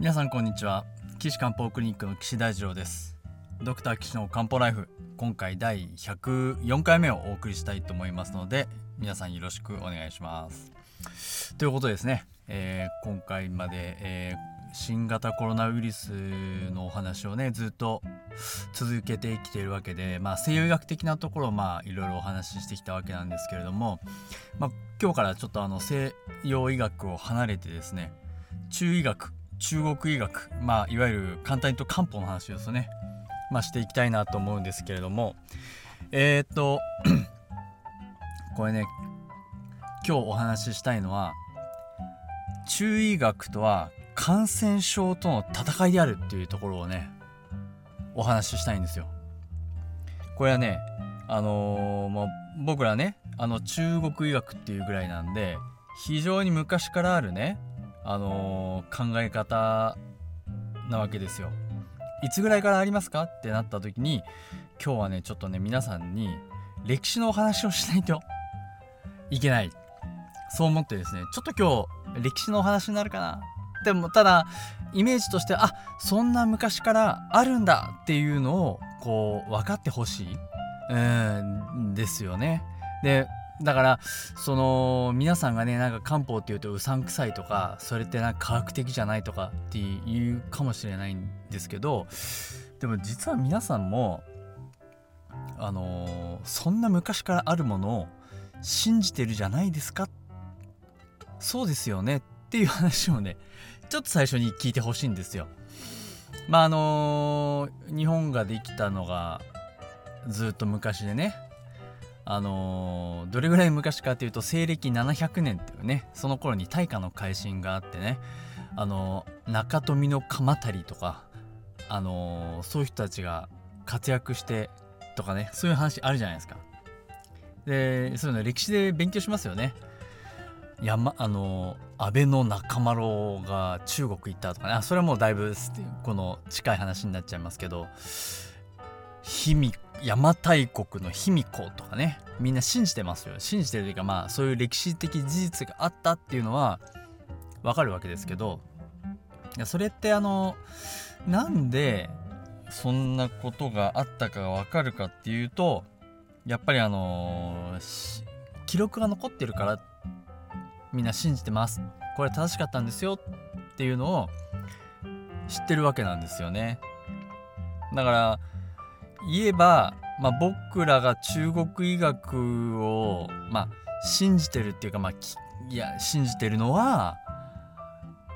皆さんこんにちは。岸漢方クリニックの岸大二郎です。ドクター岸の漢方ライフ今回第104回目をお送りしたいと思いますので皆さんよろしくお願いします。ということですね、えー、今回まで、えー、新型コロナウイルスのお話をねずっと続けてきているわけで、まあ、西洋医学的なところをまあいろいろお話ししてきたわけなんですけれども、まあ、今日からちょっとあの西洋医学を離れてですね中医学中国医学まあいわゆる簡単に言うと漢方の話ですよね。まあしていきたいなと思うんですけれども。えー、っと これね今日お話ししたいのは中医学とは感染症との戦いであるっていうところをねお話ししたいんですよ。これはねあのー、もう僕らねあの中国医学っていうぐらいなんで非常に昔からあるねあのー、考え方なわけですよ。いつぐらいからありますか？ってなった時に今日はねちょっとね皆さんに歴史のお話をしないといけないそう思ってですねちょっと今日歴史のお話になるかなでもただイメージとしてあそんな昔からあるんだっていうのをこう分かってほしいうんですよね。でだからその皆さんがねなんか漢方っていうとうさんくさいとかそれってなんか科学的じゃないとかって言うかもしれないんですけどでも実は皆さんもあのー、そんな昔からあるものを信じてるじゃないですか？そうですよねっていう話をねちょっと最初に聞いてほしいんですよ。まああのー、日本ができたのがずっと昔でねあのー、どれぐらい昔かというと西暦700年っていうねその頃に大化の改新があってねあのー、中富の鎌足りとかあのー、そういう人たちが活躍してとかねそういう話あるじゃないですか。でそういうの歴史で勉強しますよね。山あの安倍の中丸が中国行ったとかね。あそれはもうだいぶこの近い話になっちゃいますけど卑弥邪馬台国の卑弥呼とかね。みんな信じてますよ。信じてるというかまあそういう歴史的事実があったっていうのはわかるわけですけどいやそれってあのなんでそんなことがあったかがわかるかっていうとやっぱりあの記録が残ってるからみんな信じてます。これ正しかったんですよっていうのを知ってるわけなんですよね。だから言えば、まあ、僕らが中国医学を、まあ、信じてるっていうか、まあ、いや信じてるのは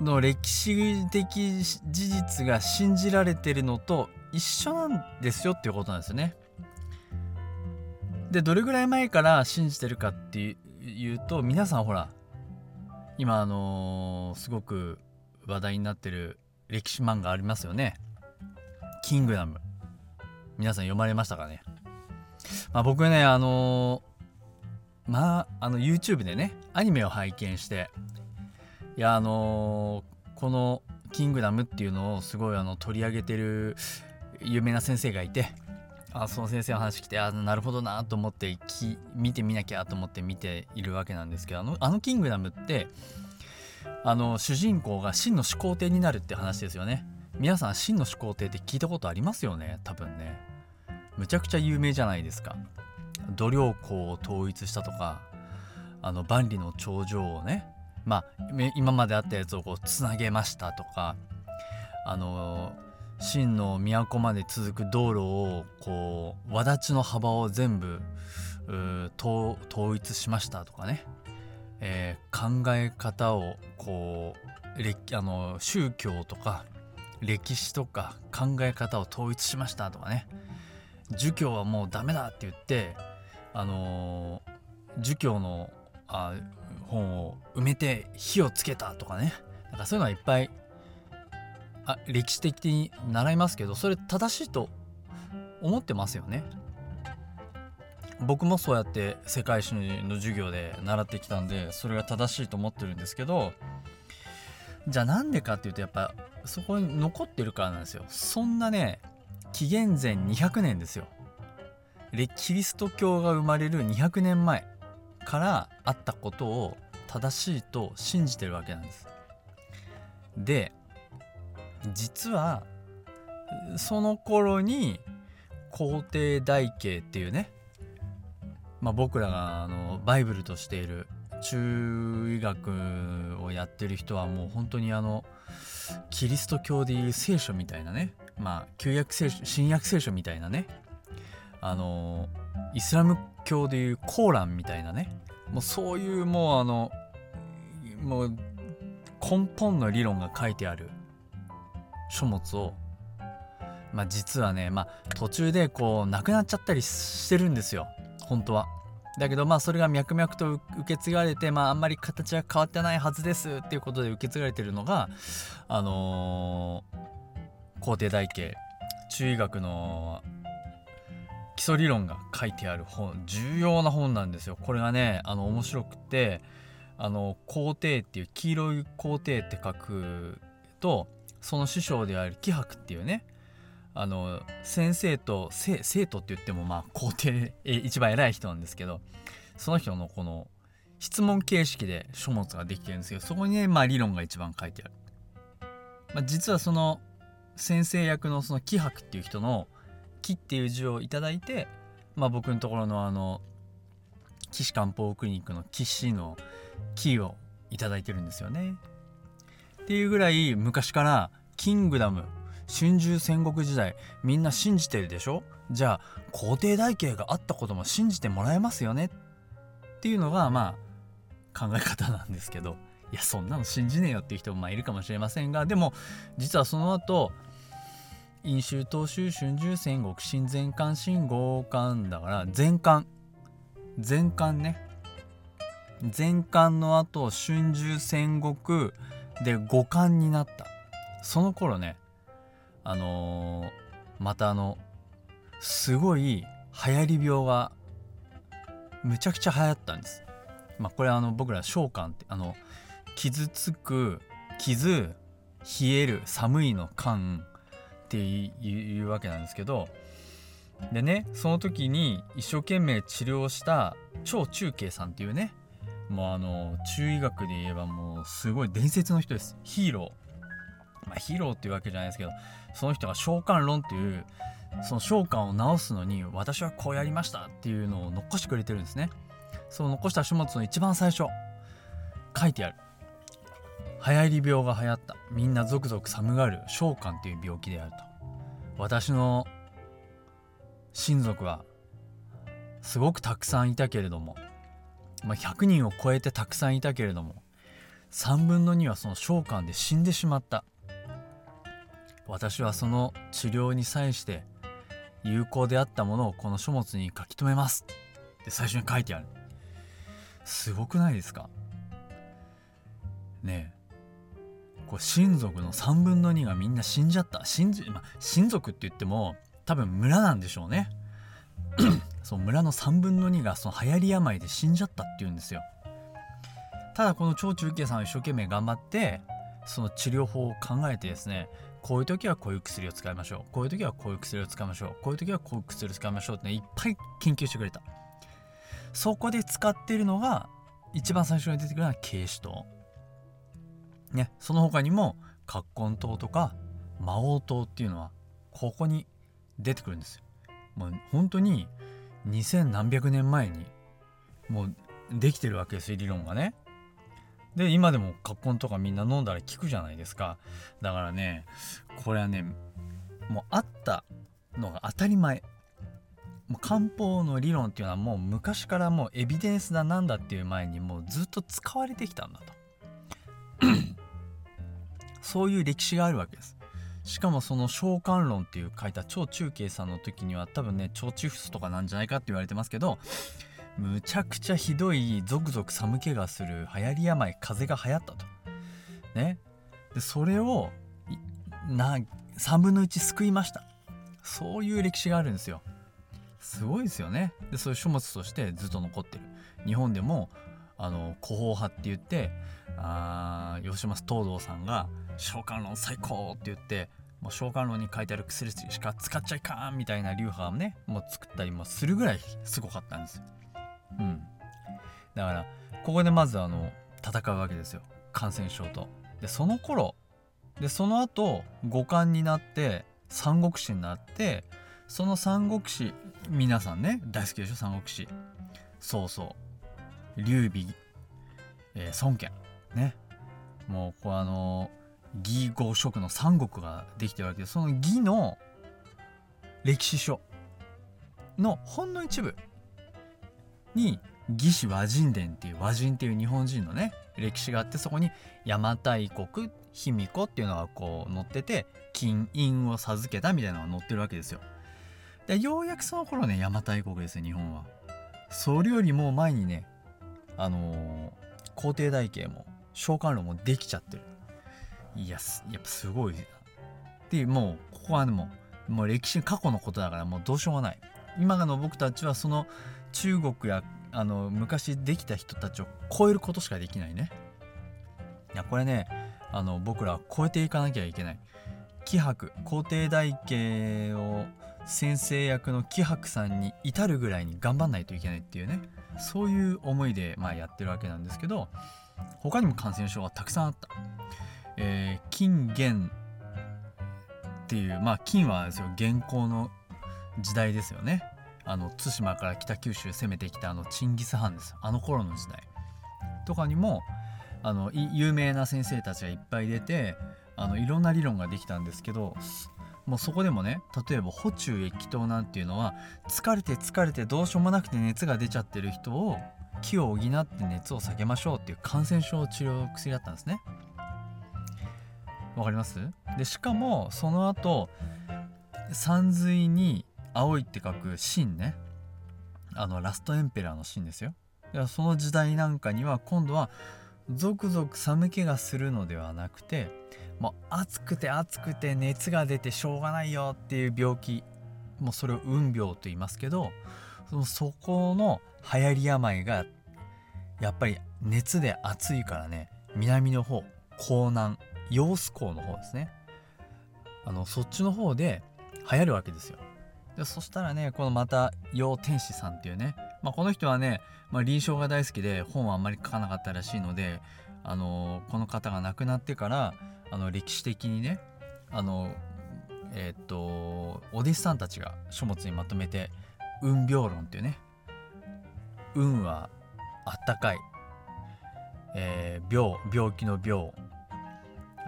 の歴史的事実が信じられてるのと一緒なんですよっていうことなんですよね。でどれぐらい前から信じてるかっていうと皆さんほら今あのー、すごく話題になってる歴史漫画ありますよね。キングダム。皆さん読まれましたかね、まあ、僕ねあのー、まああの YouTube でねアニメを拝見していやあのー、この「キングダム」っていうのをすごいあの取り上げてる有名な先生がいてあその先生の話来てあなるほどなと思ってき見てみなきゃと思って見ているわけなんですけどあの「あのキングダム」ってあの主人公が真の始皇帝になるって話ですよね。皆さん真の始皇帝って聞いたことありますよね？多分ね。むちゃくちゃ有名じゃないですか。度量衡を統一したとかあの万里の長城をねまあ今まであったやつをこうつなげましたとかあの真の都まで続く道路をこう轍の幅を全部統一しましたとかね、えー、考え方をこうあの宗教とか歴史とか考え方を統一しましたとかね儒教はもうダメだって言ってあのー、儒教のあ本を埋めて火をつけたとかねなんかそういうのはいっぱいあ歴史的に習いますけどそれ正しいと思ってますよね。僕もそうやって世界史の授業で習ってきたんでそれが正しいと思ってるんですけどじゃあなんでかっていうとやっぱそこに残ってるからなんですよ。そんなね紀元前200年ですよ。キリスト教が生まれる200年前からあったことを正しいと信じてるわけなんです。で実はその頃に皇帝台形っていうね、まあ、僕らがあのバイブルとしている中医学をやってる人はもう本当にあのキリスト教でいう聖書みたいなねまあ旧約聖書新約聖書みたいなねあのイスラム教でいうコーランみたいなねもうそういうもうあのもう根本の理論が書いてある書物をまあ実はねまあ途中でこうなくなっちゃったりしてるんですよ本当は。だけどまあそれが脈々と受け継がれてまああんまり形は変わってないはずですっていうことで受け継がれてるのがあのー、皇帝台形中医学の基礎理論が書いてある本重要な本なんですよ。これがねあの面白くてあの皇帝っていう黄色い皇帝って書くとその師匠である気白っていうねあの先生と生徒って言ってもまあ皇帝一番偉い人なんですけどその人のこの質問形式で書物ができてるんですけどそこにねまあ理論が一番書いてある、まあ、実はその先生役のその気白っていう人の「木」っていう字を頂いて、まあ、僕のところのあの岸漢方クリニックの岸の木を頂いてるんですよね。っていうぐらい昔からキングダム春秋戦国時代みんな信じてるでしょ？じゃあ皇帝台形があったことも信じてもらえますよね？っていうのがまあ考え方なんですけど。いやそんなの信じねえよっていう人もまあいるかもしれませんがでも実はその後飲酒東州春秋戦国新前漢新豪漢だから前漢。前漢ね。前漢の後春秋戦国で五漢になった。その頃ねあのー、またあのすごい流行り病がむちゃくちゃ流行ったんです。まあ、これあの僕ら召喚ってあの傷つく傷冷える寒いの寒っていうわけなんですけどでねその時に一生懸命治療した超中継さんっていうねもうあの中医学で言えばもうすごい伝説の人ですヒーローまあ、ヒーローっていうわけじゃないですけどその人が召喚論っていうその召喚を治すのに私はこうやりましたっていうのを残してくれてるんですね。その残した書物の一番最初書いてある。流行り病が流行った。みんなゾクゾク寒がる。召喚っていう病気であると。私の親族はすごくたくさんいたけれども、まあ、100人を超えてたくさんいたけれども3分の2はその召喚で死んでしまった。私はその治療に際して有効であったものをこの書物に書き留めます。って最初に書いてある。すごくないですか？ねえ。こう親族の3分の2がみんな死んじゃった。親,、ま、親族って言っても多分村なんでしょうね。そう村の3分の2がその流行り病で死んじゃったっていうんですよ。ただこの超中継さんは一生懸命頑張ってその治療法を考えてですねこういう時はこういう薬を使いましょう。こういう時はこういう薬を使いましょう。こういう時はこういう薬を使いましょうって、ね、いっぱい研究してくれた。そこで使ってるのが一番最初に出てくるのは軽視糖ねその他にも葛根糖とか魔王糖っていうのはここに出てくるんですよ。もう本当に2000何百年前にもうできてるわけですよ理論がね。で今でも葛根とかみんな飲んだら効くじゃないですか。だからねこれはねもうあったのが当たり前。もう漢方の理論っていうのはもう昔からもうエビデンスだなんだっていう前にもうずっと使われてきたんだと。そういう歴史があるわけです。しかもその召喚論っていう書いた超中継さんの時には多分ね超チフスとかなんじゃないかって言われてますけどむちゃくちゃひどいゾクゾク寒気がする流行り病風邪が流行ったと。ね。でそれをな3分の1救いました。そういう歴史があるんですよ。すごいですよね。でそういう書物としてずっと残ってる。日本でもあの古法派って言ってあ吉松東堂さんが「召喚論最高!」って言ってもう召喚論に書いてある薬しか使っちゃいかんみたいな流派をねもう作ったりもするぐらいすごかったんですよ。うん。だからここでまずあの戦うわけですよ。感染症と。でその頃でその後五冠になって三国志になってその三国志皆さんね大好きでしょ？三国志。そうそう。劉備、えー、孫権。ね。もうこうあの義合職の三国ができてるわけでその義の歴史書のほんの一部。に義士和人伝っていう和人っていう日本人のね歴史があってそこに邪馬台国卑弥呼っていうのがこう載ってて金印を授けたみたいなのが載ってるわけですよ。でようやくその頃ね邪馬台国ですよ日本は。それよりも前にねあのー、皇帝台形も召喚炉もできちゃってる。いややっぱすごいでもうここはねもうもう歴史過去のことだからもうどうしようもない今の僕たちはその中国やあの昔できた人たちを超えることしかできないね。いやこれねあの僕らは超えていかなきゃいけない。気迫皇帝大家を先生役の気迫さんに至るぐらいに頑張んないといけないっていうね。そういう思いでまあやってるわけなんですけど他にも感染症がたくさんあった。えー、金元っていうまあ金はですよ元寇の時代ですよね。あの対馬から北九州攻めてきたあのチンギス・ハンですあの頃の時代。とかにもあの有名な先生たちがいっぱい出てあのいろんな理論ができたんですけどもうそこでもね例えば補中液糖なんていうのは疲れて疲れてどうしようもなくて熱が出ちゃってる人を気を補って熱を下げましょうっていう感染症治療薬だったんですね。わかります？でしかもその後山水に青いって書く秦ね。あのラストエンペラーの秦ですよ。その時代なんかには今度はゾクゾク寒気がするのではなくてもう暑くて暑くて熱が出てしょうがないよっていう病気もうそれを運病と言いますけどそのそこの流行り病がやっぱり熱で暑いからね南の方江南揚子港の方ですね。あのそっちの方で流行るわけですよ。でそしたらねこのまた楊天使さんっていうね、まあ、この人はね、まあ、臨床が大好きで本はあんまり書かなかったらしいのであのこの方が亡くなってからあの歴史的にねあのえっ、とお弟子さんたちが書物にまとめて「運病論」っていうね運はあったかい、え、病病気の病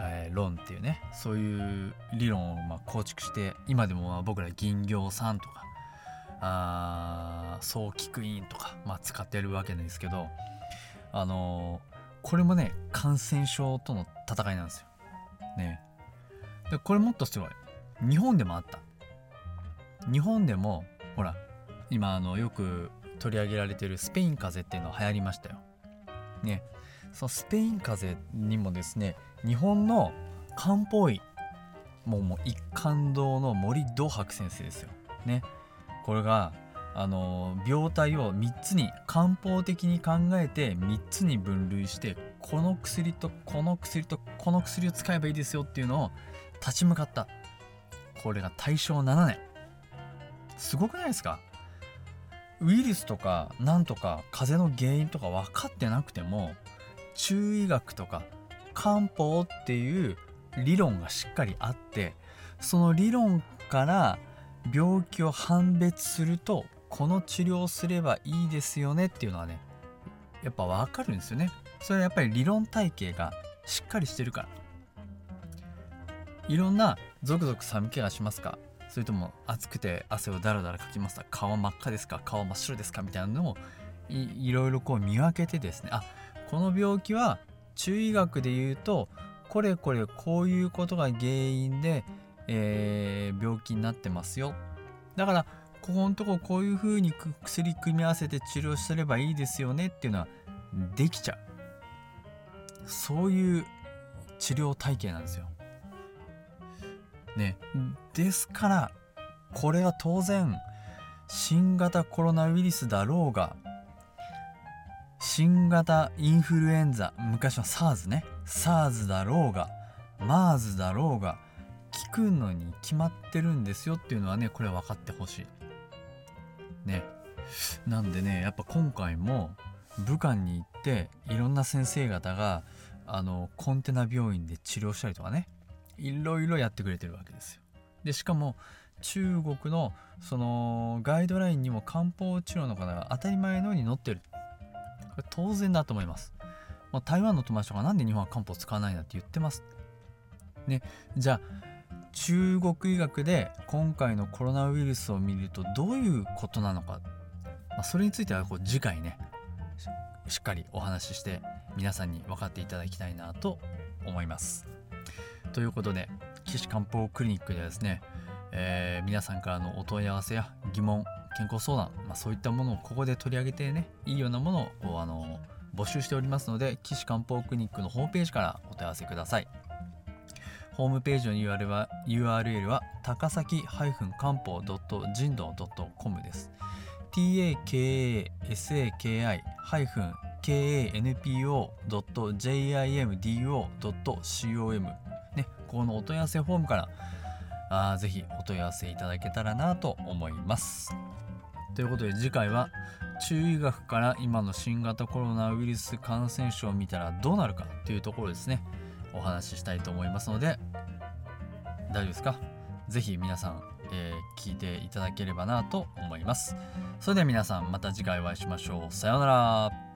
えー、論っていうねそういう理論をまあ構築して今でもまあ僕ら銀行さんとかあ早期クイーンとか、まあ、使ってるわけなんですけどあのー、これもね感染症との戦いなんですよ。ね。でこれもっとすごい日本でもあった。日本でもほら今あのよく取り上げられてるスペイン風邪っていうのは流行りましたよ。ね。そのスペイン風邪にもですね日本の漢方医もうもう一貫堂の森道博先生ですよ。ね。これがあの病態を3つに漢方的に考えて3つに分類してこの薬とこの薬とこの薬を使えばいいですよっていうのを立ち向かったこれが大正7年すごくないですか？ウイルスとかなんとか風邪の原因とか分かってなくても中医学とか漢方っていう理論がしっかりあってその理論から病気を判別するとこの治療すればいいですよねっていうのはねやっぱ分かるんですよね。それはやっぱり理論体系がしっかりしてるから。いろんなゾクゾク寒気がしますか？それとも暑くて汗をダラダラかきますか？顔真っ赤ですか？顔真っ白ですか？みたいなのをいろいろこう見分けてですね。あこの病気は中医学で言うとこれこれこういうことが原因で、えー、病気になってますよ。だからここのとここういう風に薬組み合わせて治療すればいいですよねっていうのはできちゃう。そういう治療体系なんですよ。ね。ですからこれは当然新型コロナウイルスだろうが新型インフルエンザ昔の SARS ね。SARS だろうが MERS だろうが効くのに決まってるんですよっていうのはねこれ分かってほしい。ね。なんでねやっぱ今回も武漢に行っていろんな先生方があのコンテナ病院で治療したりとかねいろいろやってくれてるわけですよ。でしかも中国のそのガイドラインにも漢方治療の方が当たり前のように載ってる。当然だと思います、まあ、台湾の友達とかなんで日本は漢方使わないんだって言ってます。ねじゃあ中国医学で今回のコロナウイルスを見るとどういうことなのか、まあ、それについてはこう次回ねしっかりお話しして皆さんに分かっていただきたいなと思います。ということで岸漢方クリニックではですねえー、皆さんからのお問い合わせや疑問健康相談、まあ、そういったものをここで取り上げてねいいようなものをあの募集しておりますので岸漢方クリニックのホームページからお問い合わせください。ホームページの URL は URL は高崎漢方人道 .com です。takasaki-kanpo.jimdo.com ね、このお問い合わせフォームからあぜひお問い合わせいただけたらなと思います。ということで次回は中医学から今の新型コロナウイルス感染症を見たらどうなるかというところですね。お話ししたいと思いますので。大丈夫ですか？ぜひ皆さん、えー、聞いていただければなと思います。それでは皆さんまた次回お会いしましょう。さようなら。